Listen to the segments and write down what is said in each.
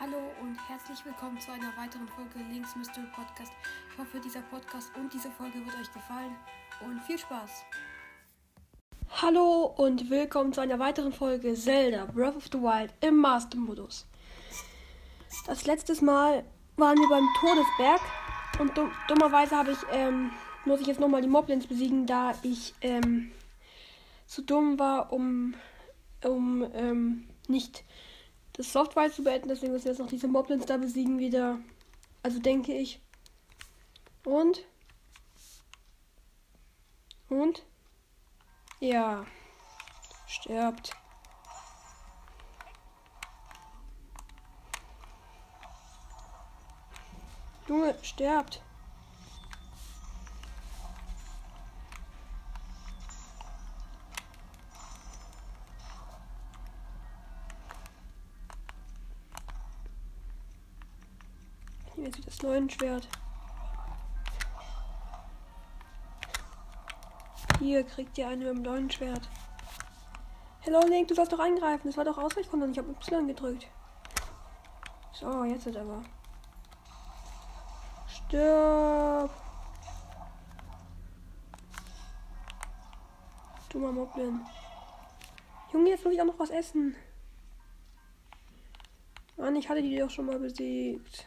Hallo und herzlich willkommen zu einer weiteren Folge Links Mystery Podcast. Ich hoffe, dieser Podcast und diese Folge wird euch gefallen und viel Spaß. Hallo und willkommen zu einer weiteren Folge Zelda Breath of the Wild im Master-Modus. Das letzte Mal waren wir beim Todesberg und dumm, dummerweise habe ich, ähm, muss ich jetzt nochmal die Moblins besiegen, da ich ähm, zu dumm war, um, um ähm, nicht das Software zu beenden. Deswegen müssen wir jetzt noch diese Moblins da besiegen wieder. Also denke ich. Und? Und? Ja. Stirbt. Junge, stirbt. Schwert. Hier kriegt ihr eine mit dem neuen Schwert. Hello Link, du sollst doch eingreifen. Das war doch Ausweichkondom. Ich habe Y gedrückt. So, jetzt ist aber. Stirb. Dummer Moblin. Junge, jetzt muss ich auch noch was essen. Mann, ich hatte die doch schon mal besiegt.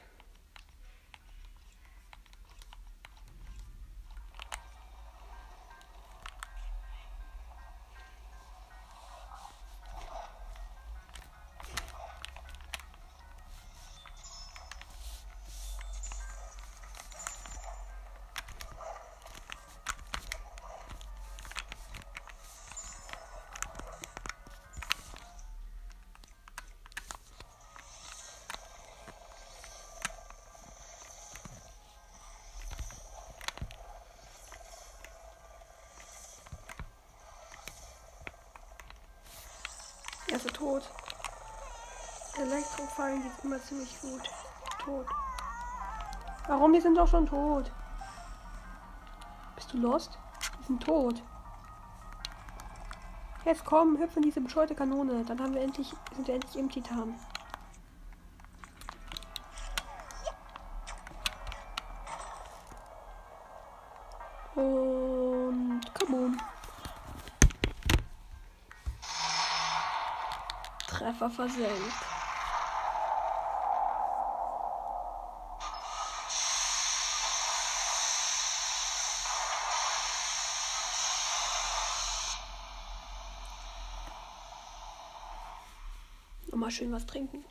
Erster tot. Elektrofallen geht immer ziemlich gut. Tot. Warum? Die sind doch schon tot. Bist du lost? Die sind tot. Jetzt komm, hüpf in diese bescheuerte Kanone. Dann haben wir endlich, sind wir endlich im Titan. Treffer versenkt. Nochmal schön was trinken.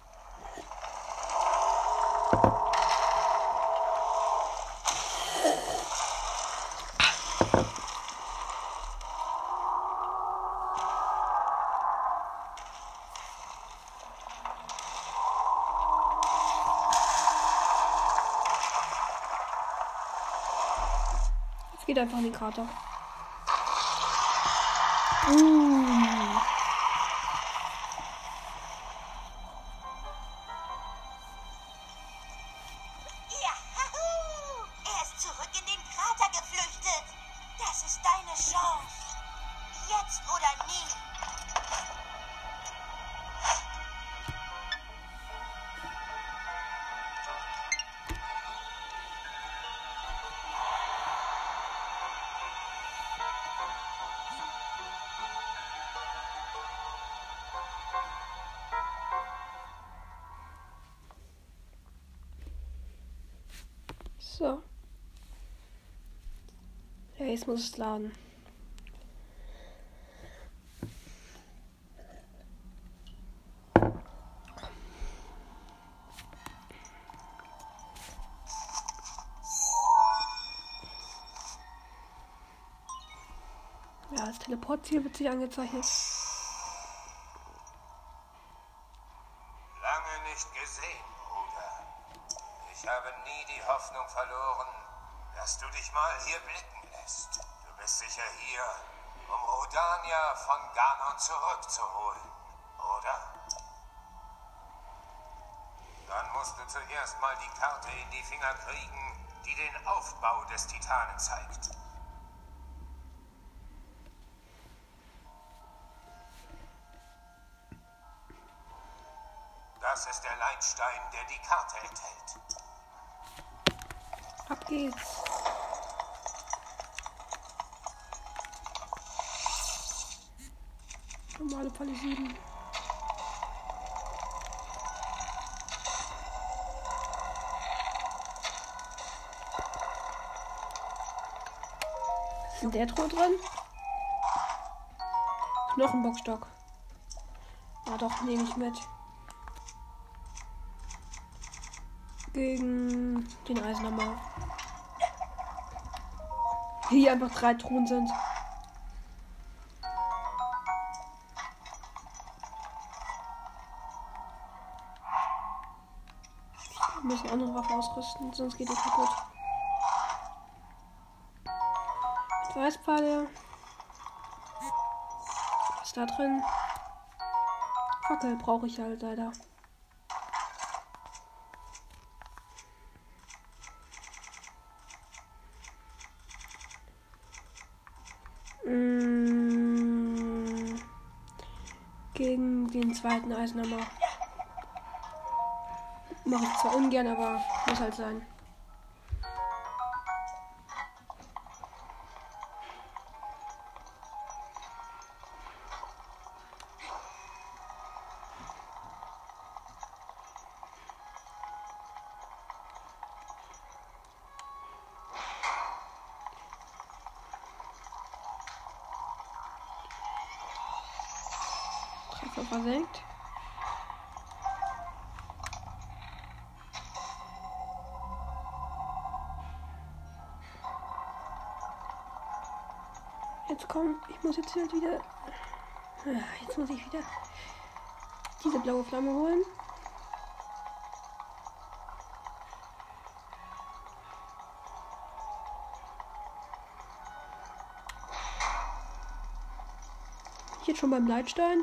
Einfach in den Krater. Uh. Ja, jetzt muss es laden. Ja, das Teleportziel wird sich angezeichnet. Lange nicht gesehen, Bruder. Ich habe nie die Hoffnung verloren, dass du dich mal hier blicken lässt. Du bist sicher hier, um Rodania von Ganon zurückzuholen, oder? Dann musst du zuerst mal die Karte in die Finger kriegen, die den Aufbau des Titanen zeigt. Das ist der Leitstein, der die Karte enthält. Ab geht's. Normale Falle 7. in der Truhe drin? Knochenbockstock. Ah doch, nehme ich mit. Gegen den Eisenhammer. Hier einfach drei Truhen sind. Wir müssen andere Waffen ausrüsten, sonst geht die kaputt. Mit Weißpfeile. Was ist da drin? Fackel brauche ich halt leider. Mm, Gegen den zweiten Eisenhammer. Mache ich zwar ungern, aber muss halt sein. Jetzt komm, ich muss jetzt halt wieder. Ah, Jetzt muss ich wieder diese blaue Flamme holen. Jetzt schon beim Leitstein.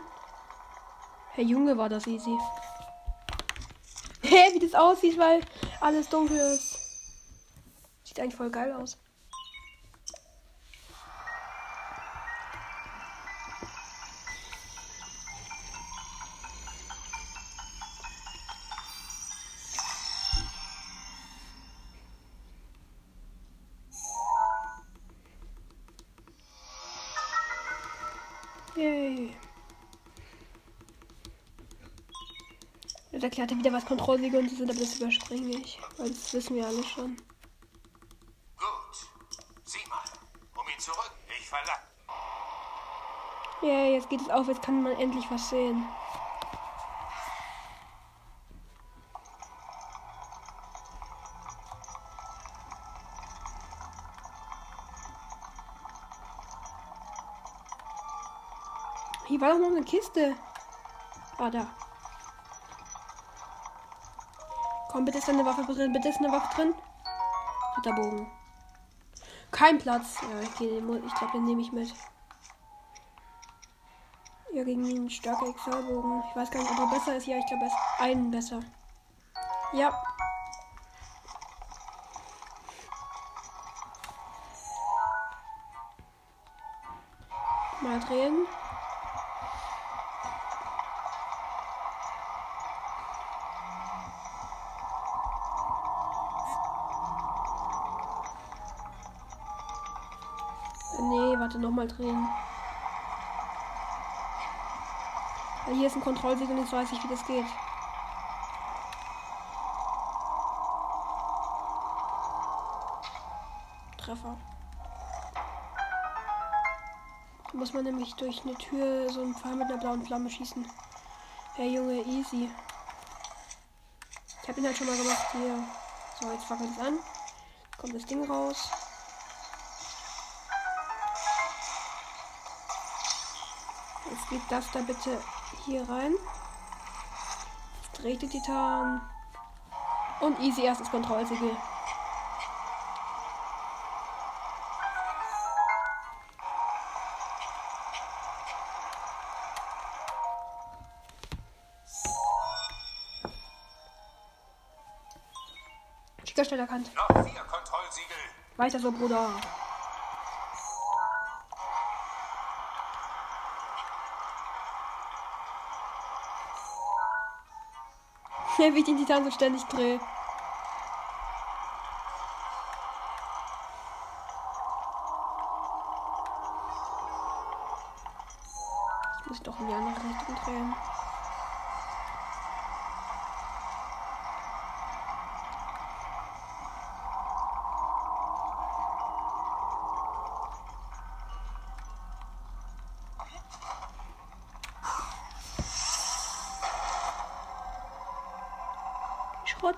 Herr Junge, war das easy. Hä, wie das aussieht, weil alles dunkel ist. Sieht eigentlich voll geil aus. Erklärt er wieder, was Kontrollsiege und so sind, aber das überspringe ich. Weil das wissen wir alle schon. Gut. Sieh mal. Um ihn zurück. Ich verlasse. Yay, jetzt geht es auf, jetzt kann man endlich was sehen. Hier war doch noch eine Kiste. Ah, da. Komm, bitte ist eine Waffe drin. Bitte ist eine Waffe drin. Ritterbogen. Kein Platz. Ja, ich, ich glaube, den nehme ich mit. Ja, gegen einen starken Exalbogen. Ich weiß gar nicht, ob er besser ist. Ja, ich glaube, er ist einen besser. Ja. Mal drehen. Nee, warte, nochmal drehen. Weil hier ist ein Kontrollsiegel und jetzt weiß ich, wie das geht. Treffer. Da muss man nämlich durch eine Tür so einen Pfeil mit einer blauen Flamme schießen. Hey Junge, easy. Ich habe ihn halt schon mal gemacht hier. So, jetzt fackelt es an. Kommt das Ding raus. Geht das da bitte hier rein. Dreht der Titan. Und easy erstes Kontrollsiegel. Schicker Stelle erkannt. Noch vier Kontrollsiegel. Weiter so, Bruder. Wie ich den Titan so ständig drehe. Ich muss doch in die andere Richtung drehen.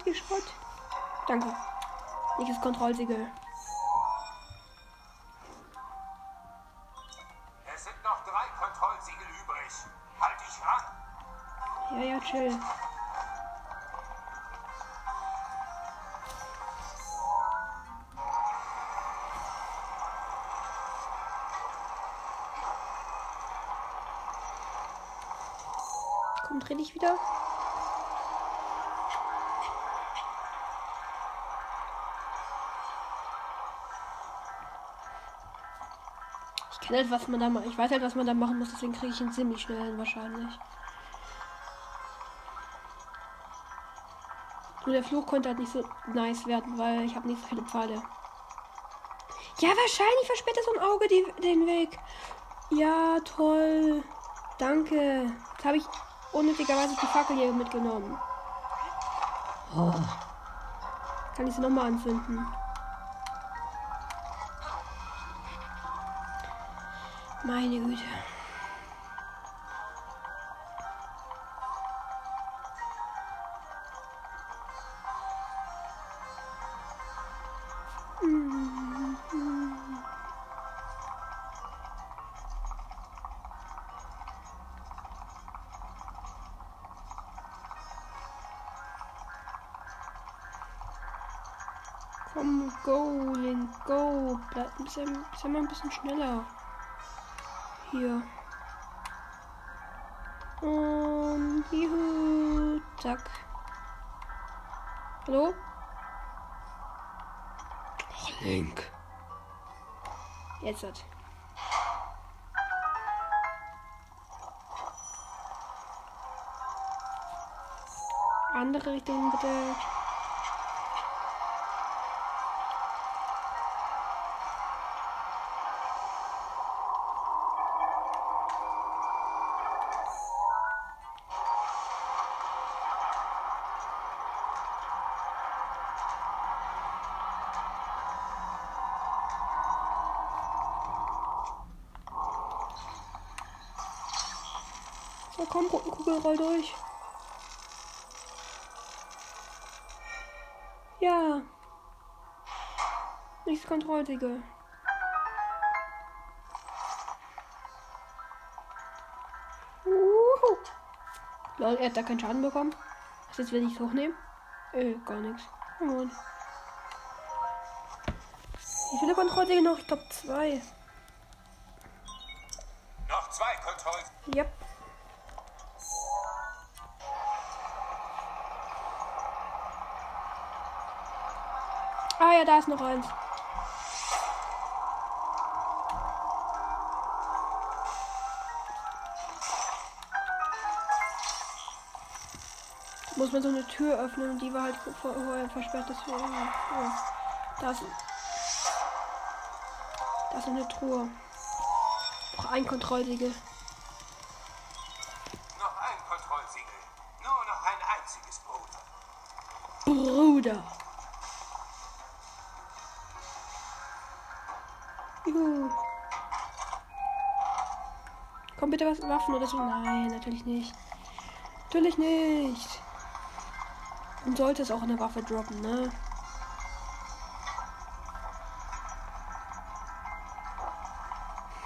Geh Schrott. Danke. Nächstes Kontrollsiegel. Es sind noch drei Kontrollsiegel übrig. Halt dich ran. Ja, ja, chill. Komm, dreh dich wieder. Halt, was man da macht. Ich weiß halt, was man da machen muss, deswegen kriege ich ihn ziemlich schnell hin, wahrscheinlich. Nur der Fluch konnte halt nicht so nice werden, weil ich habe nicht so viele Pfeile. Ja, wahrscheinlich versperrt er so ein Auge die, den Weg. Ja, toll. Danke. Jetzt habe ich unnötigerweise die Fackel hier mitgenommen. Kann ich sie nochmal anzünden? Meine Güte. Komm, go, Link, go. Bleib bisschen, sei mal ein bisschen schneller. Hier. Und juhu, zack. Hallo? Oh, Link. Jetzt hat. Andere Richtung bitte. Roll durch. Ja. Nichts Kontrollsiegel. Uhu. Lol, er hat da keinen Schaden bekommen. Was jetzt, wenn ich es hochnehmen? Äh, gar nichts. Come Wie viele Kontrollsiegel noch? Ich glaube zwei. Noch zwei Kontrollsiegel. Yep. Ja, da ist noch eins. Muss man so eine Tür öffnen und die war halt vorher versperrt, deswegen. Ja. Da ist. Da ist eine Truhe. Noch ein Kontrollsiegel. Juhu. Komm bitte was Waffen oder so. Nein, natürlich nicht. Natürlich nicht. Und sollte es auch eine Waffe droppen, ne?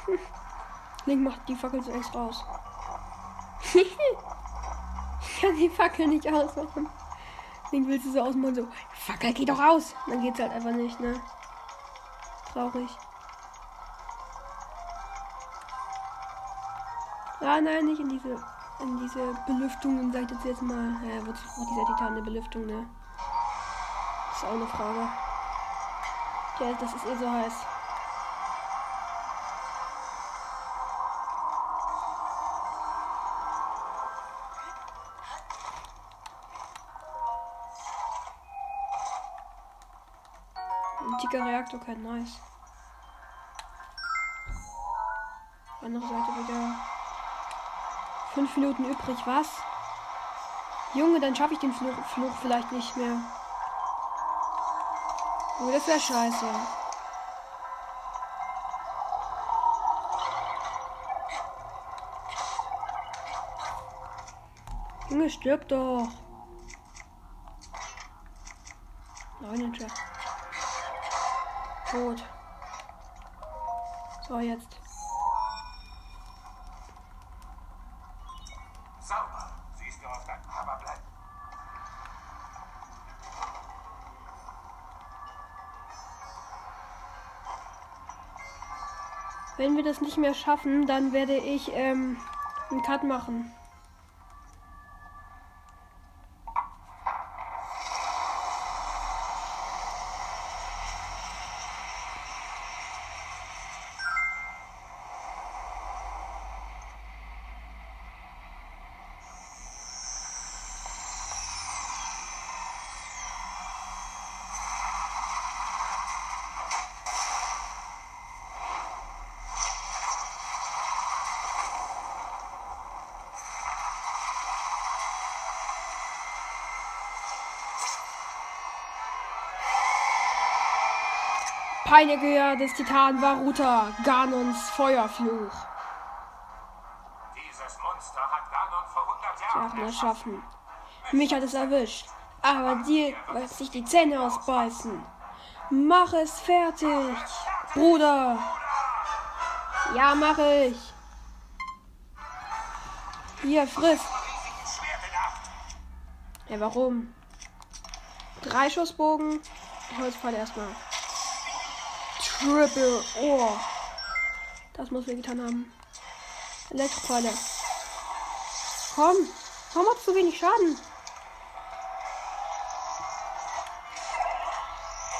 Hm. Link macht die Fackel so extra aus. ich kann die Fackel nicht ausmachen. Link will sie so ausmachen, so, Fackel, geh doch aus. Dann geht's halt einfach nicht, ne? Traurig. Ah, nein, nicht in diese, in diese Belüftungen, sag ich das jetzt mal. Naja, wozu braucht dieser Titan eine Belüftung, ne? Das ist auch eine Frage. Ja, das ist eh so heiß. Ein dicker Reaktor, kein Nice. Andere Seite wieder. Fünf Minuten übrig, was? Junge, dann schaffe ich den Fluch, Fluch vielleicht nicht mehr. Oh, das wäre scheiße. Junge, stirb doch. Nein, Ninja. Tot. So, jetzt. Wenn wir das nicht mehr schaffen, dann werde ich ähm, einen Cut machen. Peiniger des Titanen Varuta, Ganons Feuerfluch. Dieses Monster hat Ganon vor 100 Jahren Jahren erschaffen. Mich hat es erwischt. Aber dir wird sich die Zähne ausbeißen. Mach es fertig, Bruder. Ja, mach ich. Hier, friss. Ja, warum? Drei Schussbogen. Holzpfeil erstmal. Triple Ohr. Das muss wir getan haben. Elektropfeile. Komm. Hast du so wenig Schaden?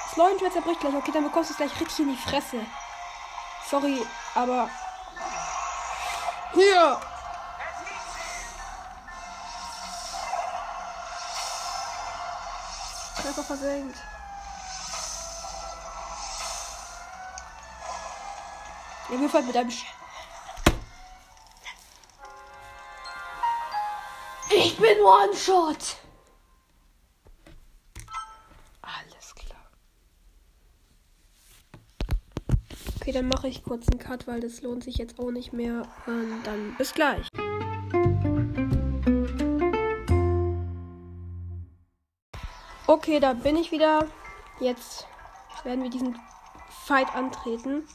Das Leuenschwert zerbricht gleich. Okay, dann bekommst du es gleich richtig in die Fresse. Sorry, aber. Hier! Treffer versenkt. Er wirft halt mit einem Sch Ich bin One-Shot! Alles klar. Okay, dann mache ich kurz einen Cut, weil das lohnt sich jetzt auch nicht mehr. Und dann bis gleich. Okay, da bin ich wieder. Jetzt werden wir diesen Fight antreten.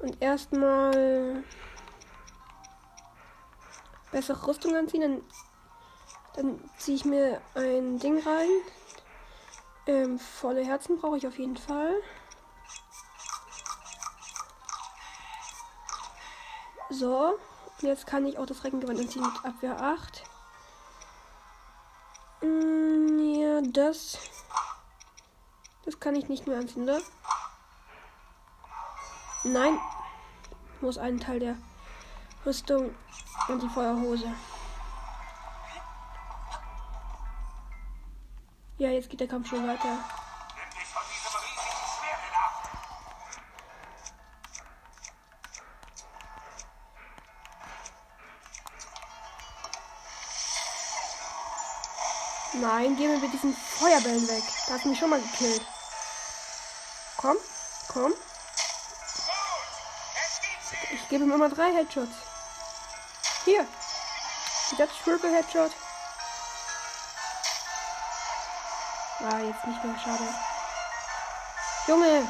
Und erstmal bessere Rüstung anziehen. Dann, dann ziehe ich mir ein Ding rein. Ähm, volle Herzen brauche ich auf jeden Fall. So, jetzt kann ich auch das Reckengewand anziehen mit Abwehr 8. Mm, ja, das. Das kann ich nicht mehr anziehen, oder? Nein. Muss einen Teil der Rüstung und die Feuerhose. Ja, jetzt geht der Kampf schon weiter. Nein, geh mir mit diesen Feuerbällen weg. Da hast du mich schon mal gekillt. Komm, komm. Gebe ihm immer drei Headshots. Hier. Das Triple Headshot. Ah, jetzt nicht mehr. Schade. Junge.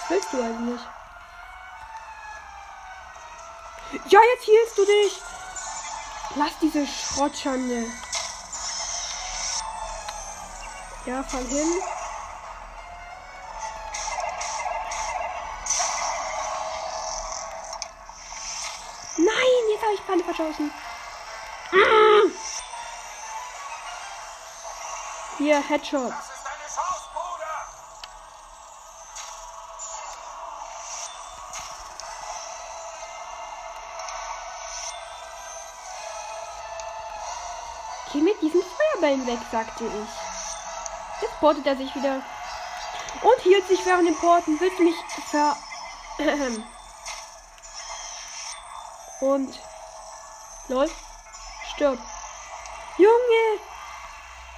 Was willst du eigentlich? Ja, jetzt hielst du dich. Lass diese Schrottschande. Ja, fall hin. Habe ich Pfanne verschossen. Mm. Hier, Headshot. Geh mit diesen Feuerbällen weg, sagte ich. Jetzt portet er sich wieder. Und hielt sich während den Porten. Willst du mich ver... Und... Lol. Stirb. Junge!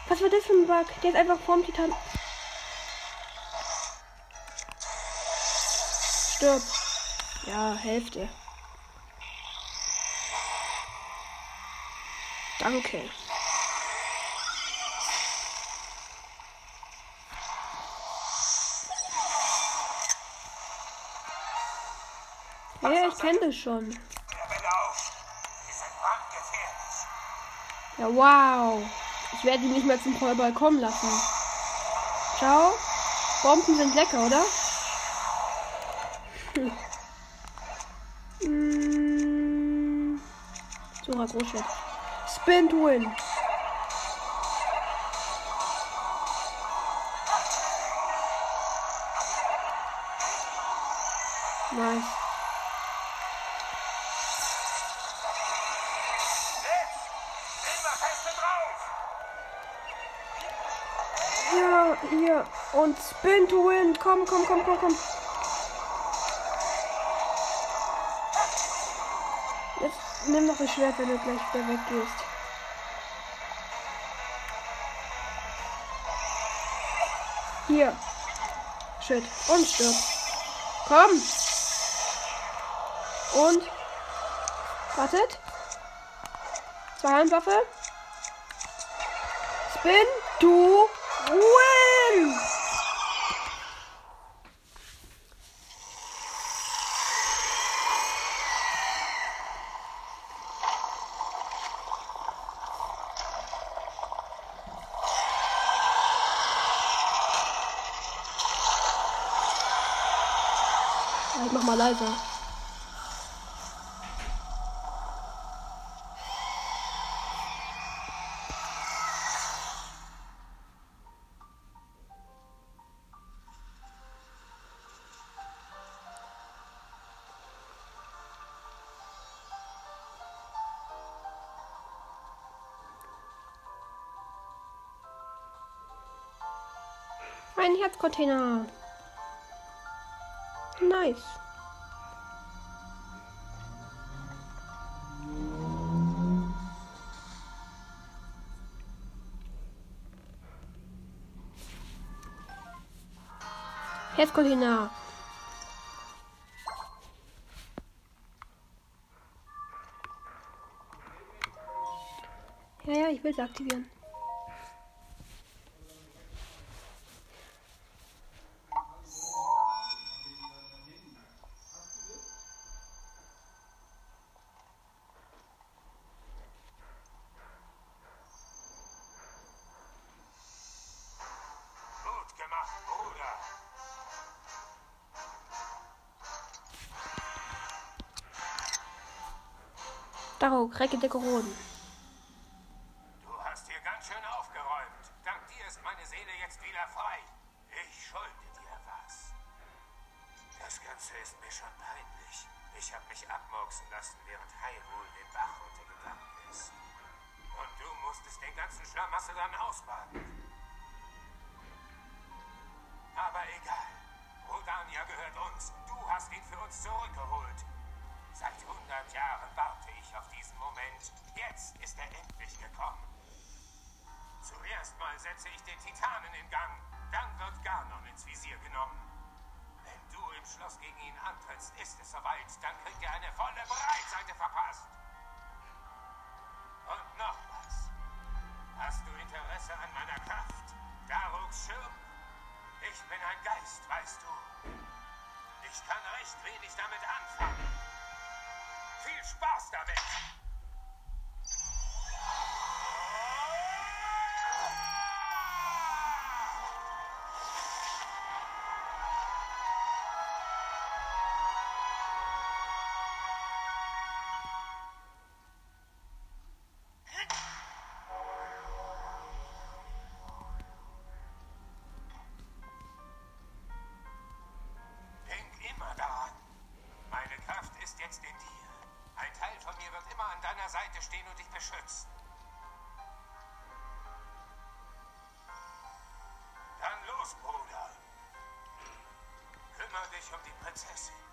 Was war das für ein Bug? Der ist einfach vorm Titan. Stirb. Ja, Hälfte. Danke. Ja, ich kenne das schon. Ja, wow. Ich werde ihn nicht mehr zum Vollball kommen lassen. Ciao. Bomben sind lecker, oder? Hm. Mm. Sora Großschwert. Spin to win. Hier. Und Spin to win. Komm, komm, komm, komm, komm. Jetzt nimm noch das Schwert, wenn du gleich wieder weggehst. Hier. Shit. Und stirb. Komm. Und. Wartet. Zwei Handwaffe. Spin to win. Ja, Ich mach mal leiser. Ein Herzcontainer. Nice. Herzcontainer. Ja, ja, ich will es aktivieren. Daro, Recke der Roden. Du hast hier ganz schön aufgeräumt. Dank dir ist meine Seele jetzt wieder frei. Ich schulde dir was. Das Ganze ist mir schon peinlich. Ich habe mich abmurksen lassen, während Hyrule den Bach runtergegangen ist. Und du musstest den ganzen Schlamassel dann ausbaden. Aber egal. Rodania gehört uns. Du hast ihn für uns zurückgeholt. Seit 100 Jahren warte ich auf diesen Moment. Jetzt ist er endlich gekommen. Zuerst mal setze ich den Titanen in Gang. Dann wird Ganon ins Visier genommen. Wenn du im Schloss gegen ihn antrittst, ist es soweit. Dann kriegt er eine volle Breitseite verpasst. Dich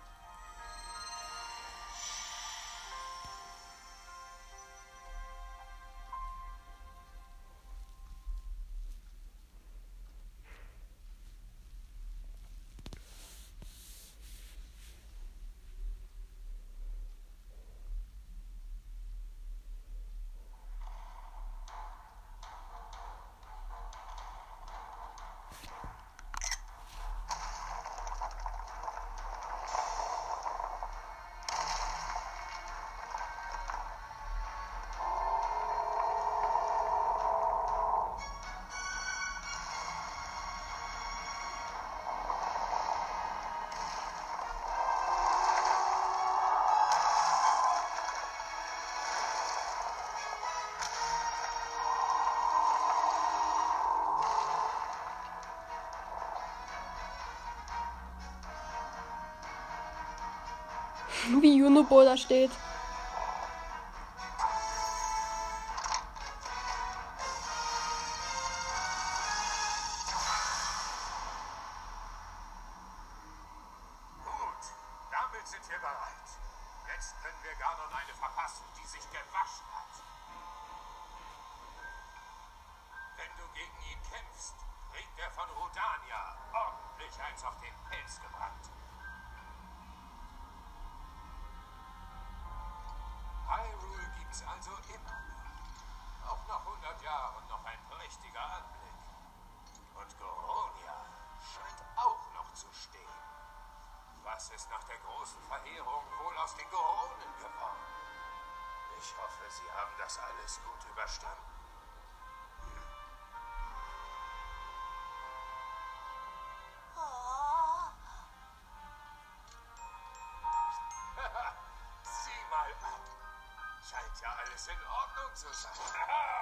Wie Junobo da steht. Das alles gut überstanden. Oh, Sieh mal ab. Scheint ja alles in Ordnung zu sein.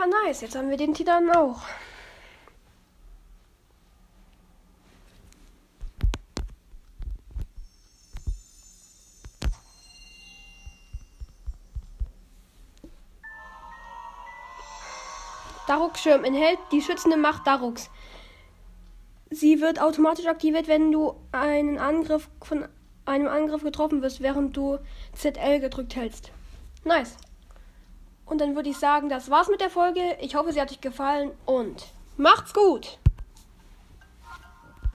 Ja, nice. Jetzt haben wir den Titan auch. Daruks Schirm enthält die schützende Macht Daruks. Sie wird automatisch aktiviert, wenn du einen Angriff von einem Angriff getroffen wirst, während du ZL gedrückt hältst. Nice. Und dann würde ich sagen, das war's mit der Folge. Ich hoffe, sie hat euch gefallen und macht's gut.